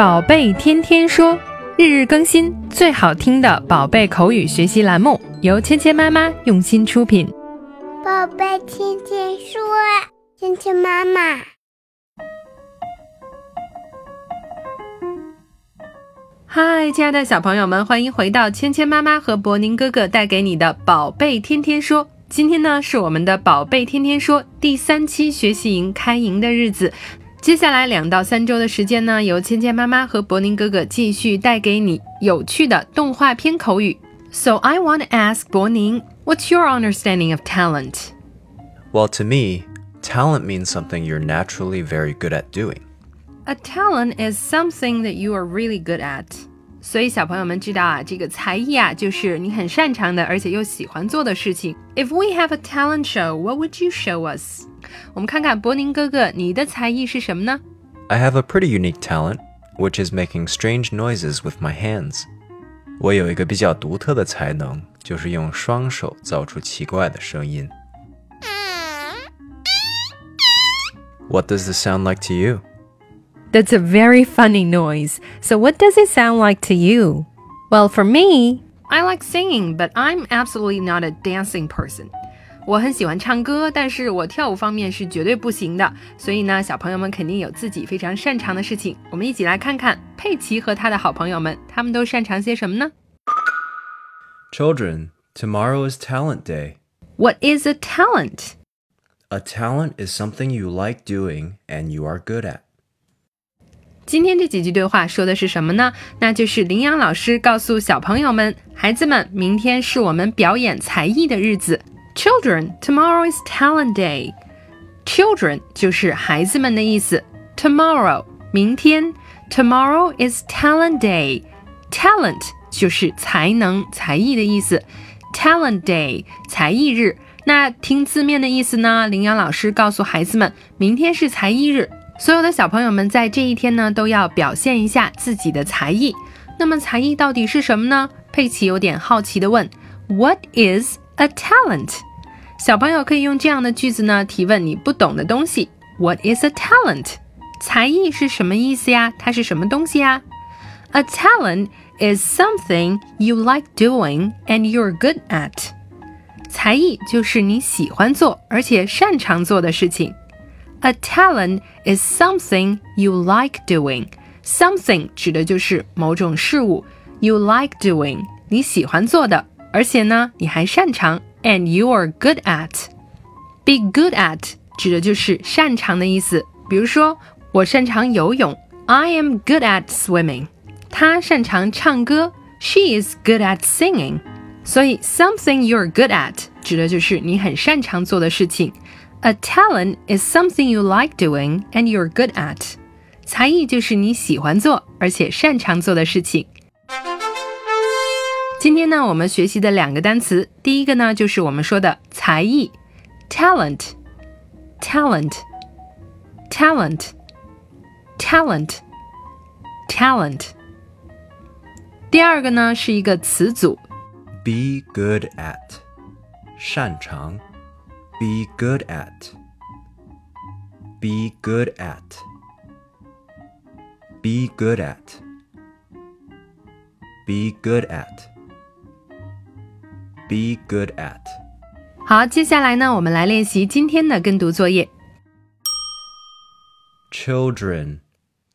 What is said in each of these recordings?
宝贝天天说，日日更新，最好听的宝贝口语学习栏目，由芊芊妈妈用心出品。宝贝天天说，芊芊妈妈。嗨，亲爱的小朋友们，欢迎回到芊芊妈妈和博宁哥哥带给你的宝贝天天说。今天呢，是我们的宝贝天天说第三期学习营开营的日子。接下来两到三周的时间呢，由芊芊妈妈和博宁哥哥继续带给你有趣的动画片口语。So I want to ask 博宁，What's your understanding of talent? Well, to me, talent means something you're naturally very good at doing. A talent is something that you are really good at. 所以小朋友们知道啊，这个才艺啊，就是你很擅长的，而且又喜欢做的事情。If we have a talent show, what would you show us? 我们看看柏宁哥哥，你的才艺是什么呢？I have a pretty unique talent, which is making strange noises with my hands. 我有一个比较独特的才能，就是用双手造出奇怪的声音。What does this sound like to you? That's a very funny noise. So, what does it sound like to you? Well, for me, I like singing, but I'm absolutely not a dancing person. 我很喜欢唱歌，但是我跳舞方面是绝对不行的。所以呢，小朋友们肯定有自己非常擅长的事情。我们一起来看看佩奇和他的好朋友们，他们都擅长些什么呢？Children, tomorrow is Talent Day. What is a talent? A talent is something you like doing and you are good at. 今天这几句对话说的是什么呢？那就是林阳老师告诉小朋友们：孩子们，明天是我们表演才艺的日子。Children, tomorrow is talent day. Children 就是孩子们的意思。Tomorrow 明天，Tomorrow is talent day. Talent 就是才能、才艺的意思。Talent day 才艺日。那听字面的意思呢？羚羊老师告诉孩子们，明天是才艺日，所有的小朋友们在这一天呢都要表现一下自己的才艺。那么才艺到底是什么呢？佩奇有点好奇的问：What is a talent？小朋友可以用这样的句子呢提问你不懂的东西。What is a talent？才艺是什么意思呀？它是什么东西呀？A talent is something you like doing and you're good at。才艺就是你喜欢做而且擅长做的事情。A talent is something you like doing。Something 指的就是某种事物，you like doing，你喜欢做的， 而且呢，你还擅长。and you are good at. Be good at 指的就是擅长的意思。比如说，我擅长游泳，I am good at swimming。他擅长唱歌，She is good at singing。所以，something you're good at 指的就是你很擅长做的事情。A talent is something you like doing and you're good at。才艺就是你喜欢做而且擅长做的事情。 今天呢，我们学习的两个单词，第一个呢就是我们说的才艺，talent，talent，talent，talent，talent。第二个呢是一个词组，be good at，擅长，be good at，be good at，be good at，be good at。 be good at。好，接下来呢，我们来练习今天的跟读作业。Children,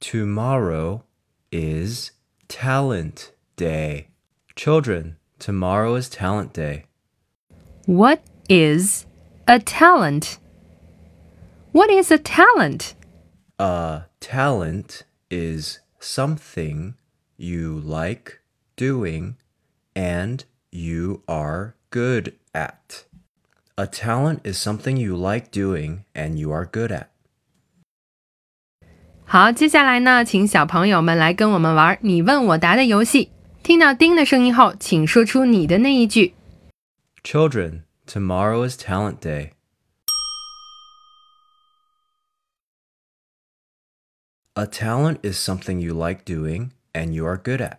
tomorrow is Talent Day. Children, tomorrow is Talent Day. What is a talent? What is a talent? A talent is something you like doing and you are good at. A talent is something you like doing and you are good at. 好，接下来呢，请小朋友们来跟我们玩你问我答的游戏。听到“叮”的声音后，请说出你的那一句。Children, tomorrow is Talent Day. A talent is something you like doing and you are good at.